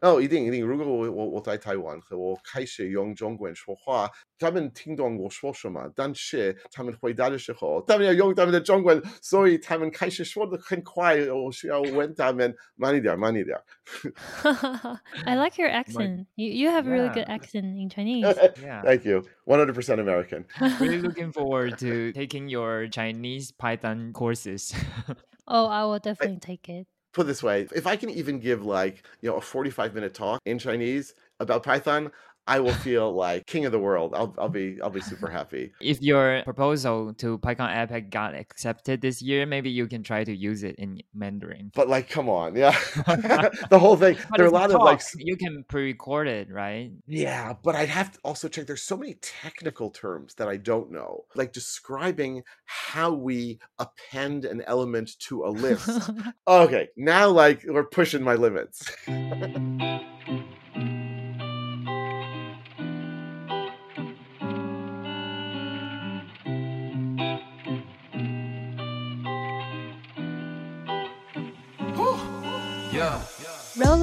哦，一定一定。如果我我我在台湾和我开始用中文说话，他们听懂我说什么，但是他们回答的时候，他们要用他们的中文，所以他们开始说的很快，我需要问他们慢一点，慢一点。I like your accent. You you have a really good Yeah. accent in Chinese. Yeah. Thank you. One hundred percent American. Really looking forward to taking your Chinese Python courses. Oh, I will definitely take it. Put this way, if I can even give like you know a forty-five minute talk in Chinese about Python, I will feel like king of the world. I'll I'll be I'll be super happy. if your proposal to PyCon APAC got accepted this year, maybe you can try to use it in Mandarin. But like, come on, yeah, the whole thing. But there are a lot of like you can pre-record it, right? Yeah, but I'd have to also check. There's so many technical terms that I don't know, like describing how we append an element to a list. okay, now like we're pushing my limits.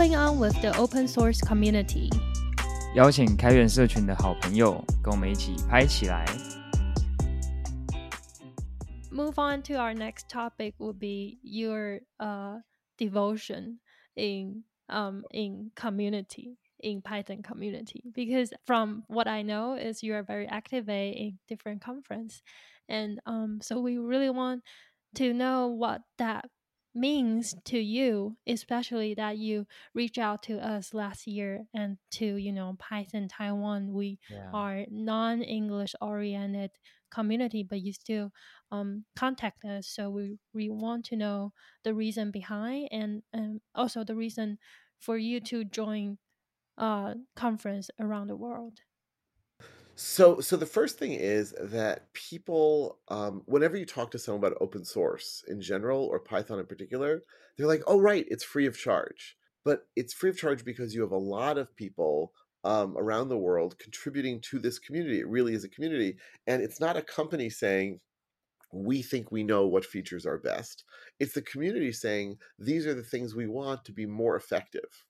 Rolling on with the open source community. 邀请开源社群的好朋友跟我们一起拍起来。 Move on to our next topic would be your uh devotion in um in community in Python community because from what I know is you are very active in different conference and um so we really want to know what that means to you especially that you reach out to us last year and to you know Python Taiwan. We Yeah. are non-English oriented community but you still um, contact us. So we, we want to know the reason behind and, and also the reason for you to join uh conference around the world So, so the first thing is that people, um, whenever you talk to someone about open source in general or Python in particular, they're like, "Oh, right, it's free of charge." But it's free of charge because you have a lot of people um, around the world contributing to this community. It really is a community, and it's not a company saying, "We think we know what features are best." It's the community saying, "These are the things we want to be more effective."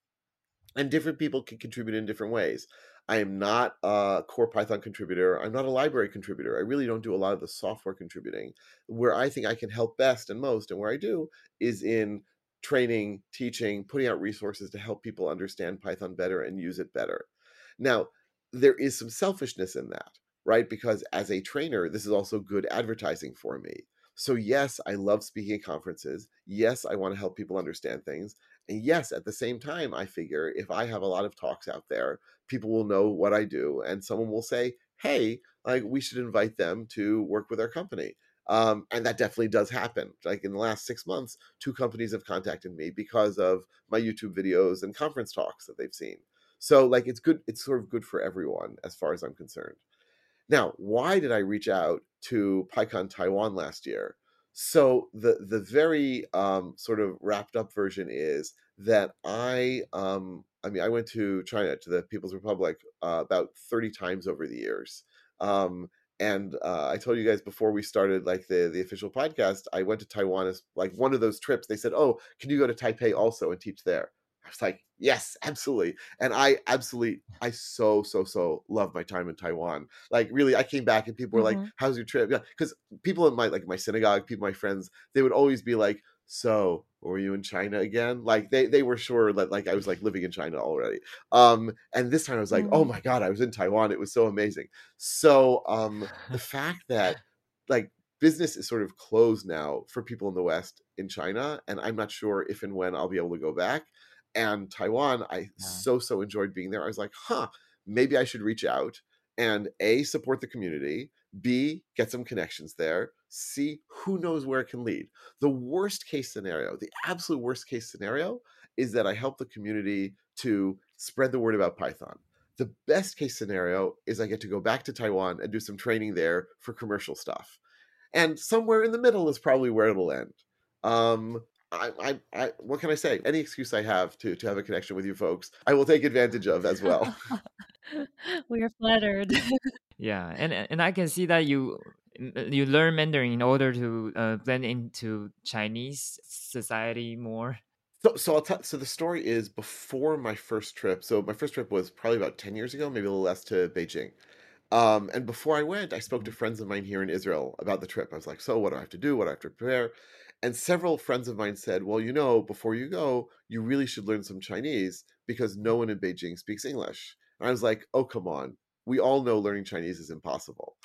and different people can contribute in different ways. I am not a core Python contributor. I'm not a library contributor. I really don't do a lot of the software contributing. Where I think I can help best and most, and where I do, is in training, teaching, putting out resources to help people understand Python better and use it better. Now, there is some selfishness in that, right? Because as a trainer, this is also good advertising for me. So, yes, I love speaking at conferences. Yes, I want to help people understand things. And yes, at the same time, I figure if I have a lot of talks out there, people will know what I do, and someone will say, "Hey, like we should invite them to work with our company." Um, and that definitely does happen. Like in the last six months, two companies have contacted me because of my YouTube videos and conference talks that they've seen. So, like, it's good. It's sort of good for everyone, as far as I'm concerned. Now, why did I reach out to PyCon Taiwan last year? So the the very um, sort of wrapped up version is that I um, I mean I went to China to the People's Republic uh, about thirty times over the years, um, and uh, I told you guys before we started like the the official podcast I went to Taiwan as like one of those trips. They said, "Oh, can you go to Taipei also and teach there?" I was like, "Yes, absolutely," and I absolutely I so so so love my time in Taiwan. Like really, I came back and people were like, Mhm. "How's your trip?" Yeah, because people in my like my synagogue, people, my friends, they would always be like, "So, were you in China again?" Like they they were sure that like I was like living in China already. Um, and this time I was like, "Oh Mhm. my god, I was in Taiwan. It was so amazing." So, um, the fact that like business is sort of closed now for people in the West in China, and I'm not sure if and when I'll be able to go back. And Taiwan, I Yeah. so so enjoyed being there. I was like, "Huh, maybe I should reach out." and A, support the community, B, get some connections there, C, who knows where it can lead. The worst case scenario, the absolute worst case scenario, is that I help the community to spread the word about Python. The best case scenario is I get to go back to Taiwan and do some training there for commercial stuff. And somewhere in the middle is probably where it'll end. Um, I, I, I, what can I say? Any excuse I have to to have a connection with you folks, I will take advantage of as well. we are flattered. Yeah, and and I can see that you you learn Mandarin in order to uh, blend into Chinese society more. So, so I'll tell. So the story is before my first trip. So my first trip was probably about ten years ago, maybe a little less, to Beijing. Um, and before I went, I spoke to friends of mine here in Israel about the trip. I was like, "So, what do I have to do? What do I have to prepare?" And several friends of mine said, "Well, you know, before you go, you really should learn some Chinese because no one in Beijing speaks English." And I was like, "Oh, come on! We all know learning Chinese is impossible."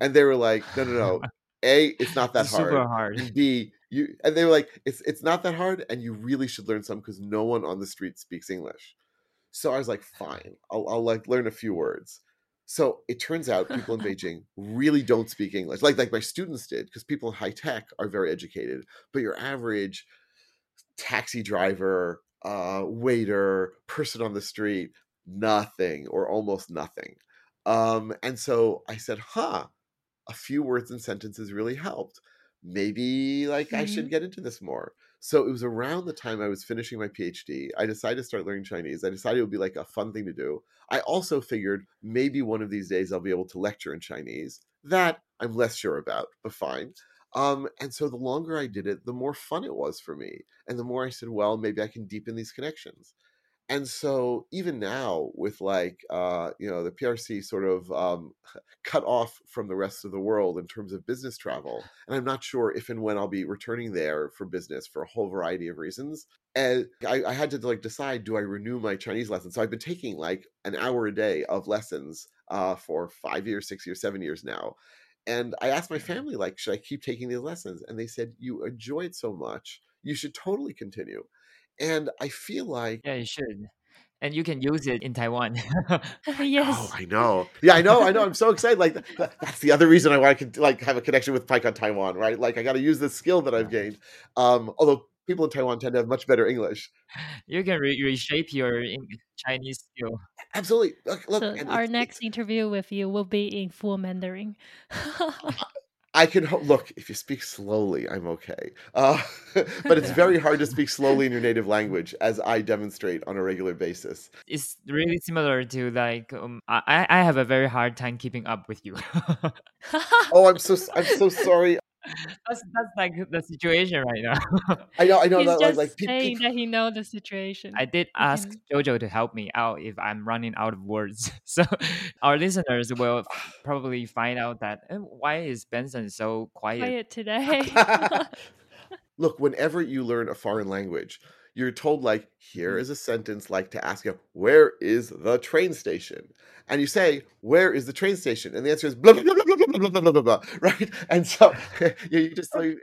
And they were like, "No, no, no. A, it's not that It's hard. super hard. And B, you and they were like, it's it's not that hard, and you really should learn some because no one on the street speaks English. So I was like, fine, I'll I'll like learn a few words. So it turns out people in Beijing really don't speak English, like like my students did, because people in high tech are very educated, but your average taxi driver, uh, waiter, person on the street, nothing or almost nothing. Um, and so I said, huh, a few words and sentences really helped. Maybe like I should Mhm. get into this more. So it was around the time I was finishing my PhD. I decided to start learning Chinese. I decided it would be like a fun thing to do. I also figured maybe one of these days I'll be able to lecture in Chinese. That I'm less sure about, but fine. Um, and so the longer I did it, the more fun it was for me. And the more I said, well, maybe I can deepen these connections and so even now with like uh you know the prc sort of um cut off from the rest of the world in terms of business travel and i'm not sure if and when i'll be returning there for business for a whole variety of reasons and I, I had to like decide do i renew my chinese lessons? So i've been taking like an hour a day of lessons uh for five years six years seven years now and i asked my family like should i keep taking these lessons? And they said you enjoy it so much you should totally continue and I feel like Yeah, you should. And you can use it in Taiwan. yes. Oh, I know. Yeah, I know. I know. I'm so excited. Like th- th- that's the other reason I want to like have a connection with PyCon Taiwan, right? Like I got to use this skill that I've gained. Um, although people in Taiwan tend to have much better English. you can re- reshape your Chinese skill. Absolutely. Look, look so our next interview with you will be in full Mandarin. I can ho- look if you speak slowly, I'm okay. Uh, but it's very hard to speak slowly in your native language, as I demonstrate on a regular basis. It's really similar to like um, I I have a very hard time keeping up with you. Oh, I'm so I'm so sorry. That's that's like the situation right now. I know. I know He's that just like pe- saying peop- that he know the situation. I did ask Jojo to help me out if I'm running out of words. So our listeners will probably find out that "Eh, why is Benson so quiet? Quiet today. Look, whenever you learn a foreign language, you're told like, here Mhm. a sentence like to ask you, where is the train station? And you say, where is the train station? And the answer is blah blah blah blah blah blah blah blah blah, blah, blah right? And so you, you just like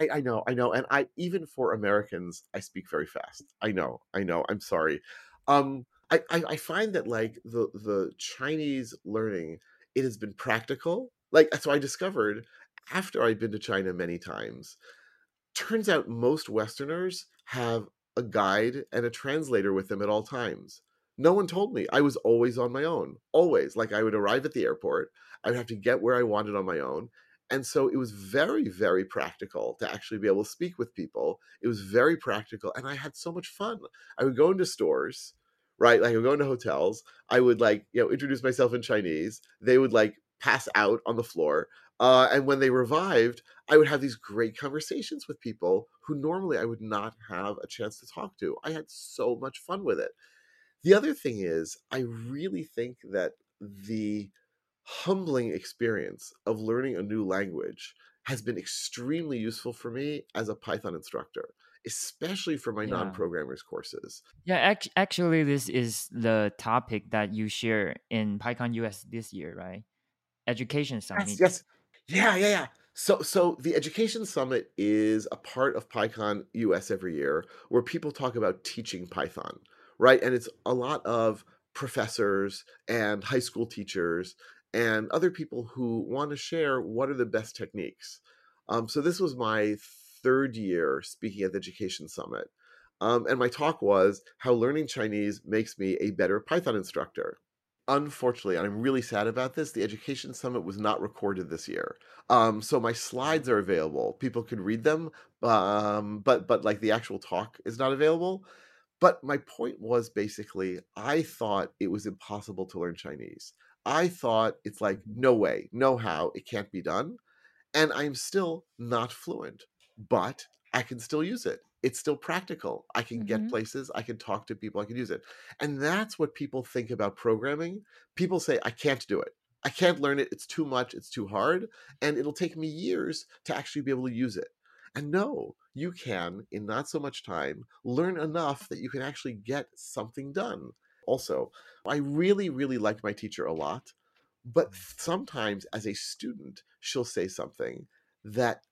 I, I know, I know, and I even for Americans, I speak very fast. I know, I know. I'm sorry. Um, I, I I find that like the the Chinese learning, it has been practical. Like so, I discovered after I'd been to China many times turns out most Westerners have a guide and a translator with them at all times. No one told me. I was always on my own. Always. Like I would arrive at the airport, I would have to get where I wanted on my own. And so it was very, very practical to actually be able to speak with people. It was very practical. And I had so much fun. I would go into stores, right? Like I would go into hotels. I would like, you know, introduce myself in Chinese. They would like pass out on the floor. Uh, and when they revived, I would have these great conversations with people who normally I would not have a chance to talk to. I had so much fun with it. The other thing is, I really think that the humbling experience of learning a new language has been extremely useful for me as a Python instructor, especially for my Yeah. non programmers courses. Yeah, act- actually, this is the topic that you share in PyCon US this year, right? Education summit. Yes, yes. Yeah, yeah, yeah. So so the education summit is a part of PyCon US every year where people talk about teaching Python, right? And it's a lot of professors and high school teachers and other people who want to share what are the best techniques. Um, so this was my third year speaking at the Education Summit. Um, and my talk was how learning Chinese makes me a better Python instructor unfortunately, and I'm really sad about this, the Education Summit was not recorded this year. Um, so my slides are available; people could read them, um, but but like the actual talk is not available. But my point was basically, I thought it was impossible to learn Chinese. I thought it's like no way, no how, it can't be done, and I'm still not fluent, but I can still use it. It's still practical. I can get Mhm. places, I can talk to people, I can use it. And that's what people think about programming. People say, I can't do it. I can't learn it. It's too much. It's too hard. And it'll take me years to actually be able to use it. And no, you can, in not so much time, learn enough that you can actually get something done. Also, I really, really liked my teacher a lot. But sometimes as a student, she'll say something that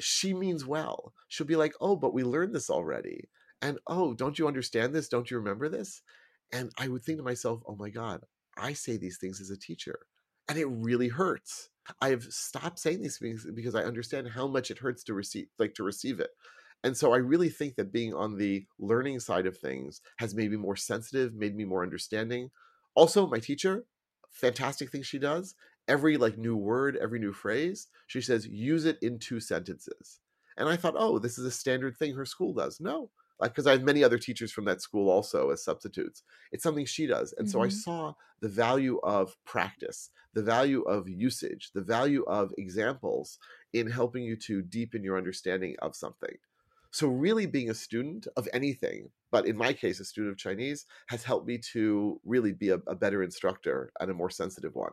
she means well. She'll be like, oh, but we learned this already. And oh, don't you understand this? Don't you remember this? And I would think to myself, oh my God, I say these things as a teacher. And it really hurts. I've stopped saying these things because I understand how much it hurts to receive like to receive it. And so I really think that being on the learning side of things has made me more sensitive, made me more understanding. Also, my teacher, fantastic thing she does, every like new word, every new phrase, she says use it in two sentences. And I thought, "Oh, this is a standard thing her school does." No. Like cuz I have many other teachers from that school also as substitutes. It's something she does. And so I Mhm. saw the value of practice, the value of usage, the value of examples in helping you to deepen your understanding of something. So, really being a student of anything, but in my case, a student of Chinese, has helped me to really be a, a better instructor and a more sensitive one.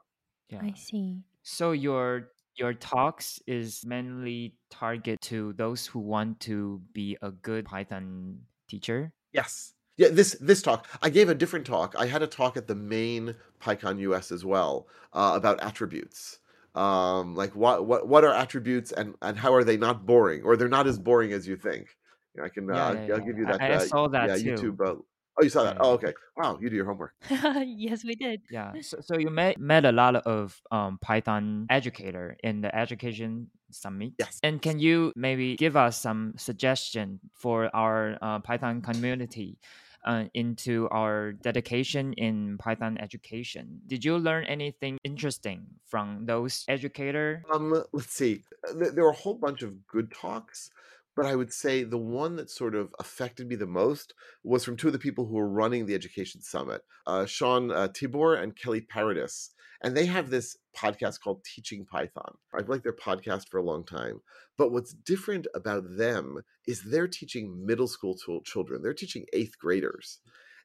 Yeah. I see. So your your talks is mainly target to those who want to be a good Python teacher. Yes. Yeah, this this talk. I gave a different talk. I had a talk at the main PyCon US as well uh, about attributes. Um, like what what what are attributes and and how are they not boring or they're not as boring as you think. You know, I can uh, Yeah, I'll, yeah, I'll give you that. I Uh, saw that yeah, too. YouTube. Oh, you saw that? Oh, okay. Wow, you do your homework. yes, we did. Yeah. So, so you met met a lot of um, Python educator in the education summit. Yes. And can you maybe give us some suggestion for our uh, Python community uh, into our dedication in Python education? Did you learn anything interesting from those educator? Um, let's see. There were a whole bunch of good talks, but I would say the one that sort of affected me the most was from two of the people who were running the Education Summit, uh, Sean uh, Tibor and Kelly Paradis. And they have this podcast called Teaching Python. I've liked their podcast for a long time. But what's different about them is they're teaching middle school children, they're teaching eighth graders.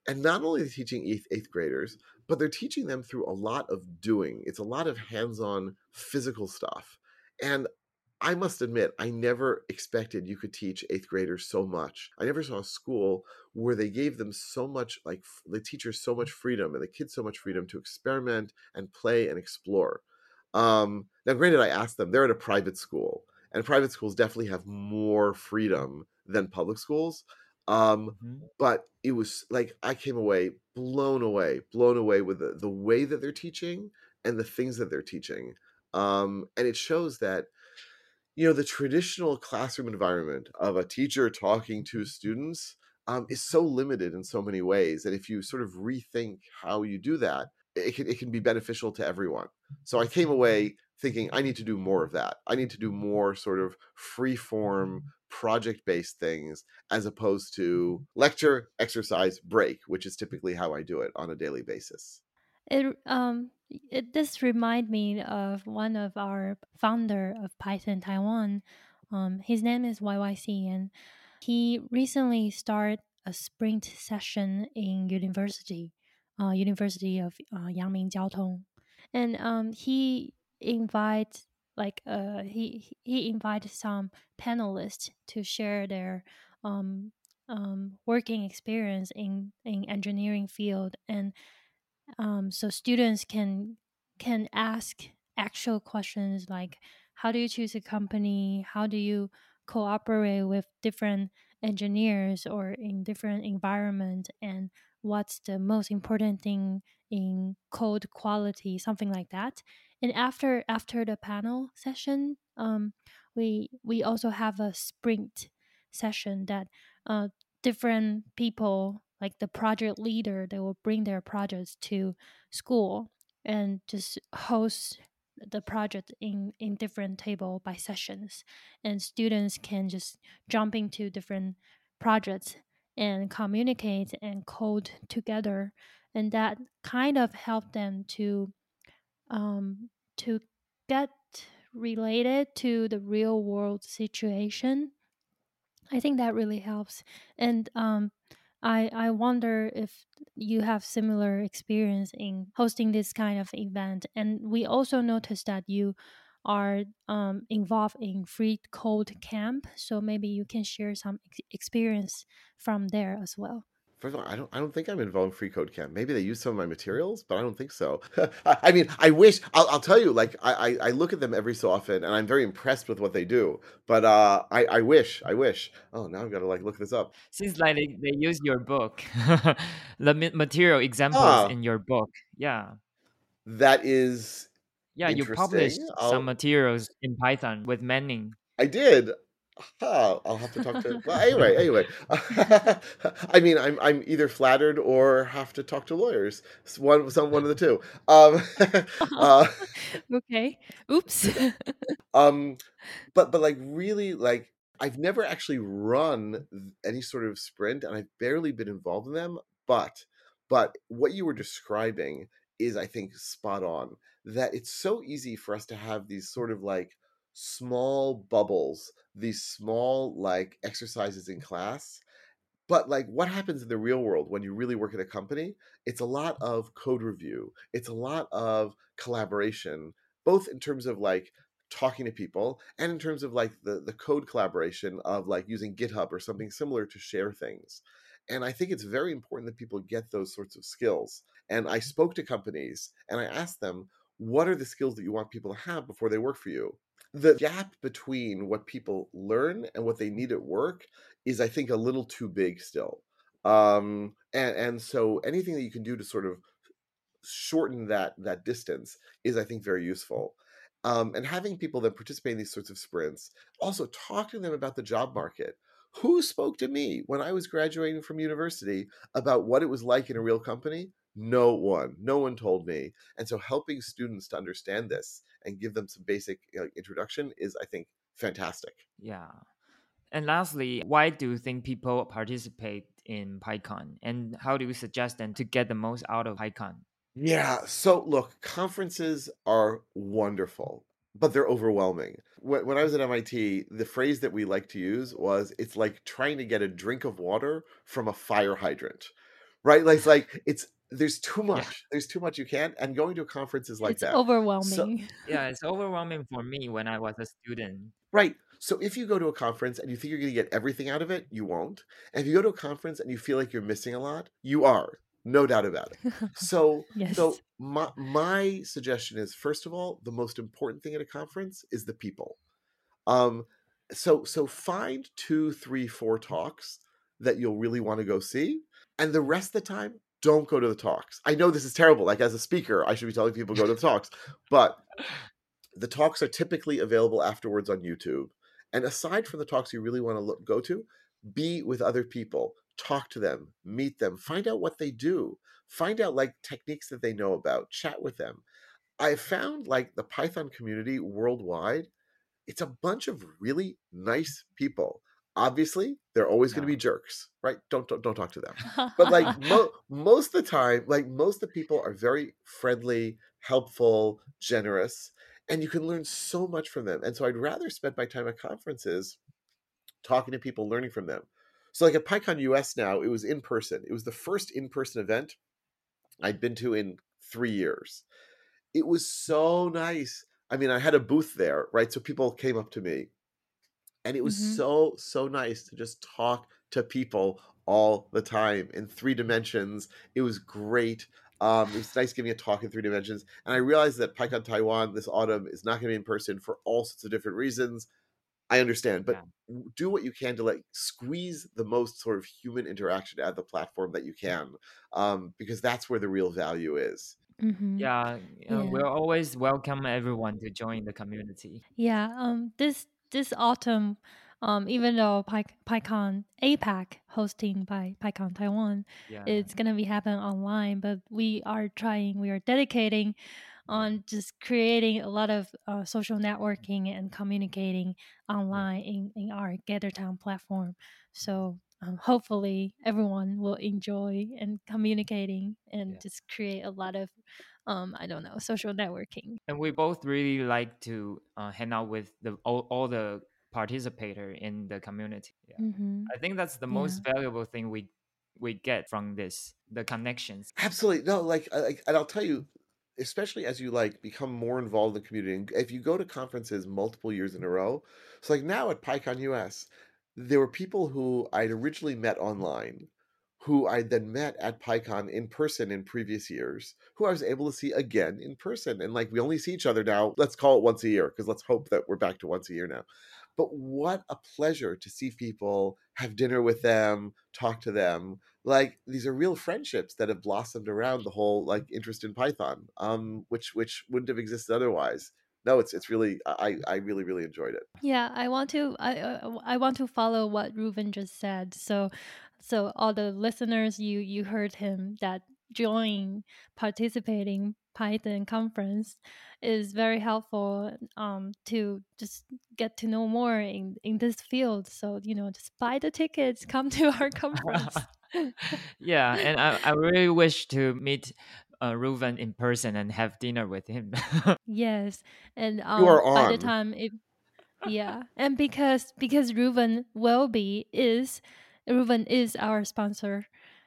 And not only are they teaching eighth, eighth graders, but they're teaching them through a lot of doing. It's a lot of hands on physical stuff. And I must admit, I never expected you could teach eighth graders so much. I never saw a school where they gave them so much, like the teachers so much freedom and the kids so much freedom to experiment and play and explore. Um, now, granted, I asked them, they're at a private school, and private schools definitely have more freedom than public schools. Um, Mhm. but it was like I came away blown away, blown away with the, the way that they're teaching and the things that they're teaching. Um, and it shows that you know the traditional classroom environment of a teacher talking to students um, is so limited in so many ways that if you sort of rethink how you do that it can, it can be beneficial to everyone. So i came away thinking i need to do more of that. I need to do more sort of free form project based things as opposed to lecture exercise break which is typically how i do it on a daily basis. It um it this remind me of one of our founder of Python Taiwan. Um, his name is YYC, and he recently started a sprint session in university, uh, University of uh, Yangming Jiaotong, and um, he invites like uh he he invited some panelists to share their um um working experience in in engineering field and um, so students can can ask actual questions like how do you choose a company? How do you cooperate with different engineers or in different environment? And what's the most important thing in code quality? something like that. And after after the panel session um, we we also have a sprint session that uh, different people like the project leader they will bring their projects to school and just host the project in in different table by sessions. And students can just jump into different projects and communicate and code together. And that kind of helped them to um, to get related to the real world situation. I think that really helps. And um, I I wonder if you have similar experience in hosting this kind of event. And we also noticed that you are um, involved in free code camp. So maybe you can share some ex- experience from there as well. First of all, I don't I don't think I'm involved in Free Code Camp. Maybe they use some of my materials, but I don't think so. I I mean, I wish I'll, I'll tell you. Like, I, I I look at them every so often, and I'm very impressed with what they do. But uh, I I wish I wish. Oh, now I've got to like look this up. Seems like they, they use your book, the material examples Ah, in your book. Yeah. that is Yeah, you published some I'll materials in Python with Manning. I did. Huh, I'll have to talk to. Well, anyway, anyway. I mean, I'm I'm either flattered or have to talk to lawyers. It's one some one of the two. Um, uh, okay. Oops. um, but but like really like I've never actually run any sort of sprint, and I've barely been involved in them. But but what you were describing is, I think, spot on. That it's so easy for us to have these sort of like small bubbles, these small like exercises in class but like what happens in the real world when you really work at a company it's a lot of code review it's a lot of collaboration both in terms of like talking to people and in terms of like the the code collaboration of like using github or something similar to share things. And i think it's very important that people get those sorts of skills. And i spoke to companies and i asked them what are the skills that you want people to have before they work for you the gap between what people learn and what they need at work is I think a little too big still. Um, and and so anything that you can do to sort of shorten that that distance is I think very useful. Um, and having people that participate in these sorts of sprints, also talk to them about the job market. Who spoke to me when I was graduating from university about what it was like in a real company? No one. No one told me. And so helping students to understand this and give them some basic you know, introduction is, I think, fantastic. Yeah. And lastly, why do you think people participate in PyCon? And how do you suggest them to get the most out of PyCon? Yeah. So look, conferences are wonderful, but they're overwhelming. When, when I was at MIT, the phrase that we like to use was it's like trying to get a drink of water from a fire hydrant, right? Like, it's like it's there's too Yeah. much. There's too much you can. And going to a conference is like it's that. So, overwhelming. Yeah, it's overwhelming for me when I was a student. Right. So if you go to a conference and you think you're going to get everything out of it, you won't. And if you go to a conference and you feel like you're missing a lot, you are. No doubt about it. So yes. so my my suggestion is first of all, the most important thing at a conference is the people. Um so so find two, three, four talks that you'll really want to go see, and the rest of the time, don't go to the talks. I know this is terrible. Like as a speaker, I should be telling people go to the talks, but the talks are typically available afterwards on YouTube. And aside from the talks you really want to look, go to, be with other people, talk to them, meet them, find out what they do, find out like techniques that they know about, chat with them. I found like the Python community worldwide, it's a bunch of really nice people. Obviously, they're always going to be jerks, right? Don't don't, don't talk to them. But like mo- most of the time like most of the people are very friendly helpful generous and you can learn so much from them. And so i'd rather spend my time at conferences talking to people learning from them. So like at pycon us now it was in person. It was the first in-person event i'd been to in three years. It was so nice. I mean i had a booth there right? So people came up to me and it was Mhm. so so nice to just talk to people all the time in three dimensions it was great um, it was nice giving a talk in three dimensions and i realized that pycon taiwan this autumn is not going to be in person for all sorts of different reasons i understand but Yeah. do what you can to like squeeze the most sort of human interaction out of the platform that you can um, because that's where the real value is Mhm. Yeah, uh, Yeah. we'll always welcome everyone to join the community. Yeah, um, this this autumn, um, even though Py- PyCon APAC hosting by PyCon Taiwan, Yeah. it's gonna be happening online, but we are trying, we are dedicating on just creating a lot of uh, social networking and communicating online in, in our GatherTown platform. So um, hopefully everyone will enjoy and communicating and Yeah. just create a lot of um, I don't know social networking. And we both really like to uh, hang out with the all, all the participator in the community. Yeah. Mhm. I think that's the Yeah. most valuable thing we we get from this the connections. Absolutely. No, like, I- like, and I'll tell you, especially as you like become more involved in the community, and if you go to conferences multiple years in a row, so like now at PyCon US, there were people who I'd originally met online, who I then met at PyCon in person in previous years, who I was able to see again in person, and like we only see each other now. Let's call it once a year because let's hope that we're back to once a year now. But what a pleasure to see people, have dinner with them, talk to them. Like these are real friendships that have blossomed around the whole like interest in Python, um, which which wouldn't have existed otherwise. No, it's it's really I I really really enjoyed it. Yeah, I want to I uh, I want to follow what Reuven just said. So so all the listeners you you heard him that join participating Python conference is very helpful um to just get to know more in in this field. So, you know, just buy the tickets, come to our conference. yeah, and I, I really wish to meet uh, Reuven in person and have dinner with him. yes. And You um are by the time it yeah and because because Reuven will be is Reuven is our sponsor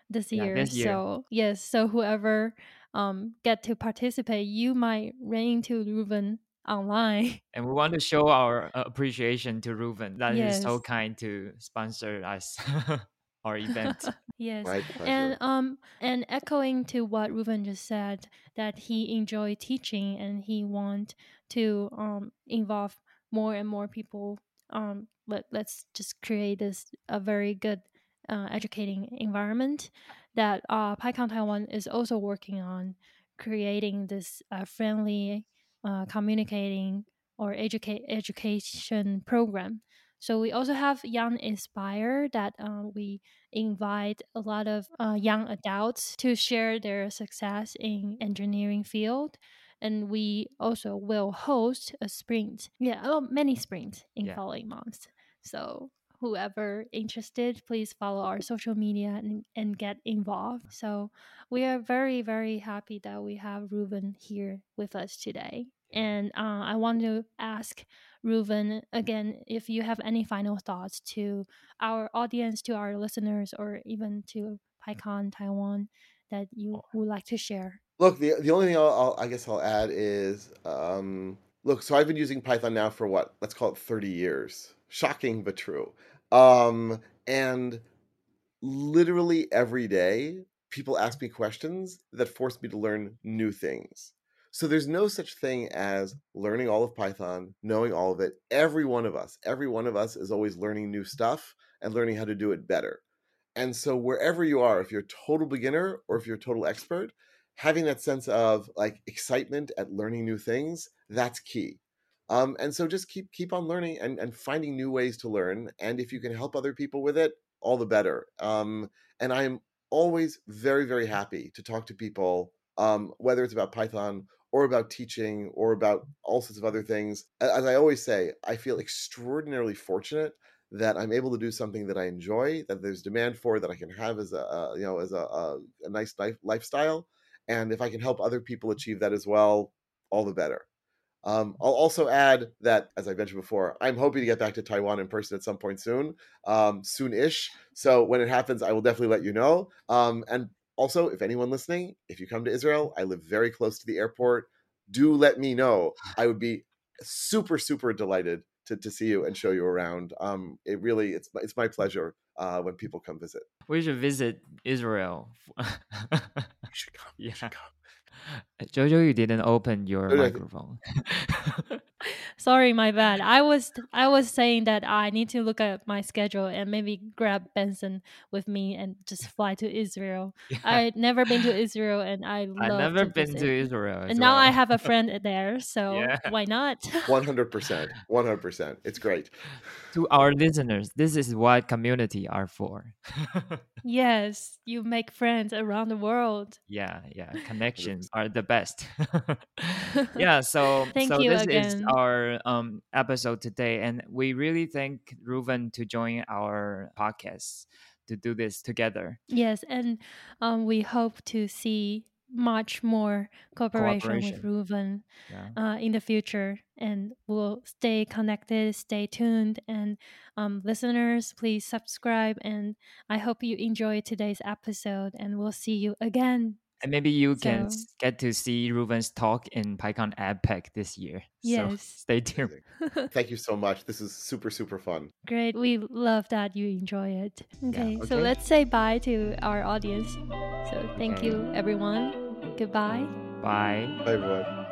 this Yeah, year this year. so yes so whoever um get to participate you might run into Reuven online and we want to show our uh, appreciation to Reuven that he's so kind to sponsor us our event. yes My pleasure. and um and echoing to what Reuven just said that he enjoyed teaching and he want to um involve more and more people um let, let's just create this a very good uh, educating environment that uh PyCon Taiwan is also working on creating this uh, friendly uh, communicating or educate education program so we also have Young Inspire that uh, we invite a lot of uh, young adults to share their success in engineering field. And we also will host a sprint, yeah, oh, many sprints in Yeah. following months. So whoever interested, please follow our social media and, and get involved. So we are very, very happy that we have Reuven here with us today. And uh, I want to ask Reuven, again, if you have any final thoughts to our audience, to our listeners, or even to PyCon Taiwan that you would like to share. Look, the the only thing I'll, I'll I guess I'll add is um, look. So I've been using Python now for what? Let's call it thirty years. Shocking but true. Um, and literally every day, people ask me questions that force me to learn new things. So there's no such thing as learning all of Python, knowing all of it. Every one of us, every one of us is always learning new stuff and learning how to do it better. And so wherever you are, if you're a total beginner or if you're a total expert, having that sense of like excitement at learning new things, that's key. Um, and so just keep keep on learning and, and finding new ways to learn. And if you can help other people with it, all the better. Um, and I'm always very, very happy to talk to people, um, whether it's about Python or about teaching or about all sorts of other things. As I always say, I feel extraordinarily fortunate that I'm able to do something that I enjoy, that there's demand for, that I can have as a, uh, you know as a, a, a nice life, lifestyle, and if I can help other people achieve that as well, all the better. Um, I'll also add that, as I mentioned before, I'm hoping to get back to Taiwan in person at some point soon, um, soon-ish. So when it happens, I will definitely let you know. Um, and also, if anyone listening, if you come to Israel, I live very close to the airport. Do let me know. I would be super, super delighted to, to see you and show you around. Um, it really, it's my- it's my pleasure uh, when people come visit. We should visit Israel. You should come. You Yeah. should come. Jojo, you didn't open your No, no, I think- microphone. Sorry, my bad. I was I was saying that I need to look at my schedule and maybe grab Benson with me and just fly to Israel. Yeah. I've never been to Israel and I love I've never to been visit. to Israel. as and now I have a friend there, so Yeah. why not? 100%. 100%. It's great. to our listeners, this is what community are for. yes, you make friends around the world. yeah, yeah, connections are the best. yeah, so Thank so you this is again. Our um episode today, and we really thank Reuven to join our podcast to do this together. Yes, and um, we hope to see much more cooperation, with Cooperation. Reuven Yeah. uh, in the future, and we'll stay connected, stay tuned, and um, listeners, please subscribe. And I hope you enjoyed today's episode, and we'll see you again. And maybe you can So- s- get to see Reuven's talk in PyCon APAC this year. So Yes. stay tuned. Thank you so much. This is super, super fun. Great. We love that you enjoy it. Okay, so Okay. let's say bye to our audience. So thank Okay. you, everyone. Goodbye. Bye. Bye, everyone.